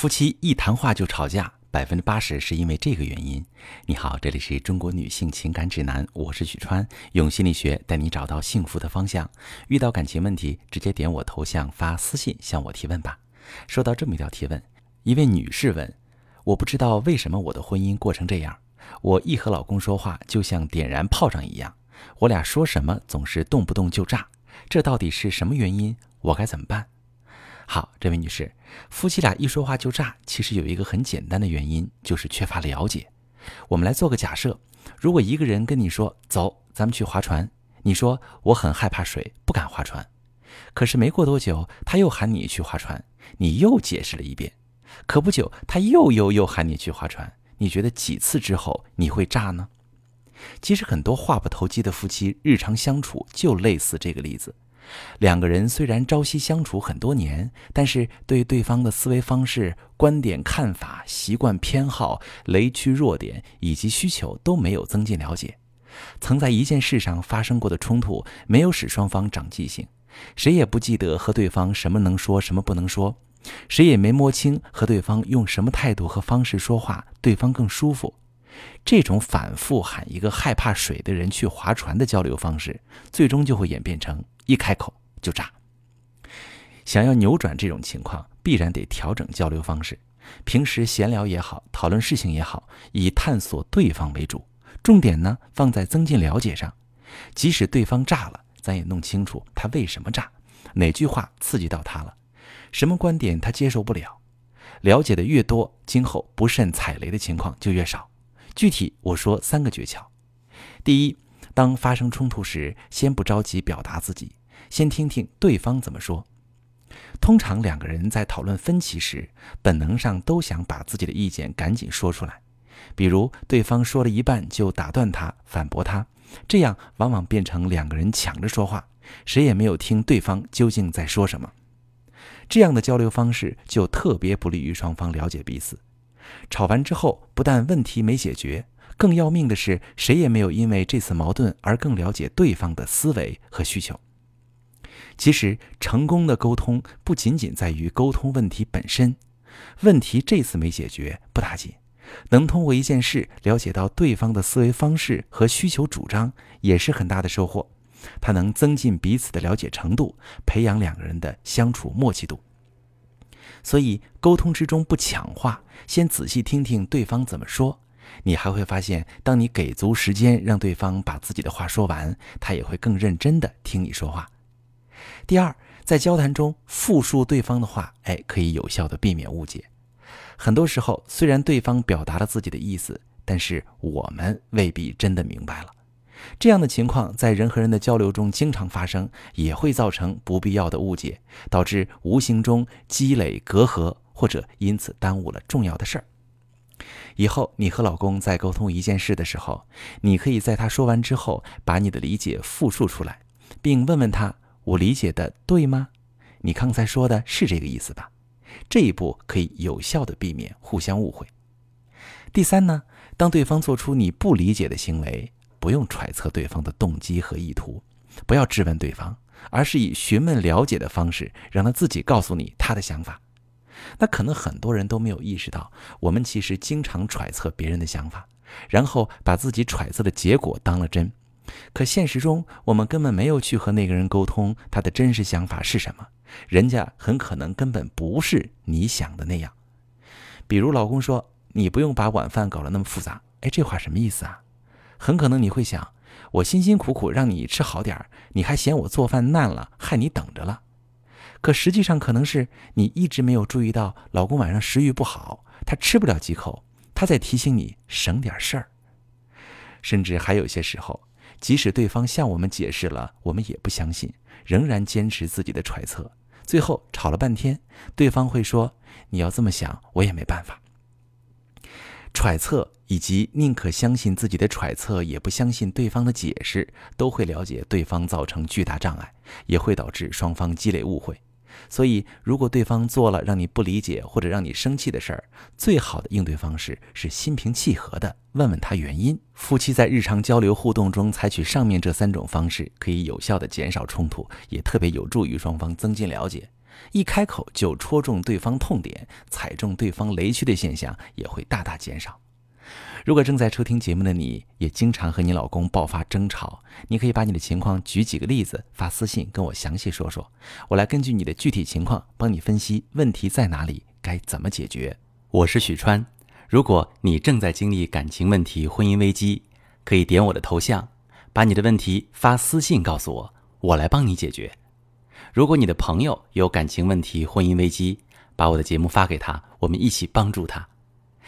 夫妻一谈话就吵架，百分之八十是因为这个原因。你好，这里是中国女性情感指南，我是许川，用心理学带你找到幸福的方向。遇到感情问题，直接点我头像发私信向我提问吧。收到这么一条提问，一位女士问：我不知道为什么我的婚姻过成这样，我一和老公说话就像点燃炮仗一样，我俩说什么总是动不动就炸，这到底是什么原因？我该怎么办？好，这位女士，夫妻俩一说话就炸，其实有一个很简单的原因，就是缺乏了解。我们来做个假设，如果一个人跟你说“走，咱们去划船”，你说我很害怕水，不敢划船。可是没过多久，他又喊你去划船，你又解释了一遍。可不久，他又又又喊你去划船，你觉得几次之后你会炸呢？其实很多话不投机的夫妻，日常相处就类似这个例子。两个人虽然朝夕相处很多年，但是对对方的思维方式、观点、看法、习惯、偏好、雷区、弱点以及需求都没有增进了解。曾在一件事上发生过的冲突，没有使双方长记性，谁也不记得和对方什么能说，什么不能说，谁也没摸清和对方用什么态度和方式说话，对方更舒服。这种反复喊一个害怕水的人去划船的交流方式，最终就会演变成。一开口就炸。想要扭转这种情况，必然得调整交流方式。平时闲聊也好，讨论事情也好，以探索对方为主，重点呢放在增进了解上。即使对方炸了，咱也弄清楚他为什么炸，哪句话刺激到他了，什么观点他接受不了。了解的越多，今后不慎踩雷的情况就越少。具体我说三个诀窍：第一，当发生冲突时，先不着急表达自己。先听听对方怎么说。通常两个人在讨论分歧时，本能上都想把自己的意见赶紧说出来。比如对方说了一半就打断他、反驳他，这样往往变成两个人抢着说话，谁也没有听对方究竟在说什么。这样的交流方式就特别不利于双方了解彼此。吵完之后，不但问题没解决，更要命的是，谁也没有因为这次矛盾而更了解对方的思维和需求。其实，成功的沟通不仅仅在于沟通问题本身，问题这次没解决不打紧，能通过一件事了解到对方的思维方式和需求主张，也是很大的收获。它能增进彼此的了解程度，培养两个人的相处默契度。所以，沟通之中不抢话，先仔细听听对方怎么说。你还会发现，当你给足时间让对方把自己的话说完，他也会更认真地听你说话。第二，在交谈中复述对方的话，哎，可以有效的避免误解。很多时候，虽然对方表达了自己的意思，但是我们未必真的明白了。这样的情况在人和人的交流中经常发生，也会造成不必要的误解，导致无形中积累隔阂，或者因此耽误了重要的事儿。以后你和老公在沟通一件事的时候，你可以在他说完之后，把你的理解复述出来，并问问他。我理解的对吗？你刚才说的是这个意思吧？这一步可以有效的避免互相误会。第三呢，当对方做出你不理解的行为，不用揣测对方的动机和意图，不要质问对方，而是以询问了解的方式，让他自己告诉你他的想法。那可能很多人都没有意识到，我们其实经常揣测别人的想法，然后把自己揣测的结果当了真。可现实中，我们根本没有去和那个人沟通，他的真实想法是什么？人家很可能根本不是你想的那样。比如老公说：“你不用把晚饭搞得那么复杂。”哎，这话什么意思啊？很可能你会想：我辛辛苦苦让你吃好点儿，你还嫌我做饭烂了，害你等着了。可实际上可能是你一直没有注意到，老公晚上食欲不好，他吃不了几口，他在提醒你省点事儿。甚至还有些时候。即使对方向我们解释了，我们也不相信，仍然坚持自己的揣测。最后吵了半天，对方会说：“你要这么想，我也没办法。”揣测以及宁可相信自己的揣测，也不相信对方的解释，都会了解对方造成巨大障碍，也会导致双方积累误会。所以，如果对方做了让你不理解或者让你生气的事儿，最好的应对方式是心平气和的问问他原因。夫妻在日常交流互动中采取上面这三种方式，可以有效的减少冲突，也特别有助于双方增进了解。一开口就戳中对方痛点，踩中对方雷区的现象也会大大减少。如果正在收听节目的你，也经常和你老公爆发争吵，你可以把你的情况举几个例子发私信跟我详细说说，我来根据你的具体情况帮你分析问题在哪里，该怎么解决。我是许川，如果你正在经历感情问题、婚姻危机，可以点我的头像，把你的问题发私信告诉我，我来帮你解决。如果你的朋友有感情问题、婚姻危机，把我的节目发给他，我们一起帮助他。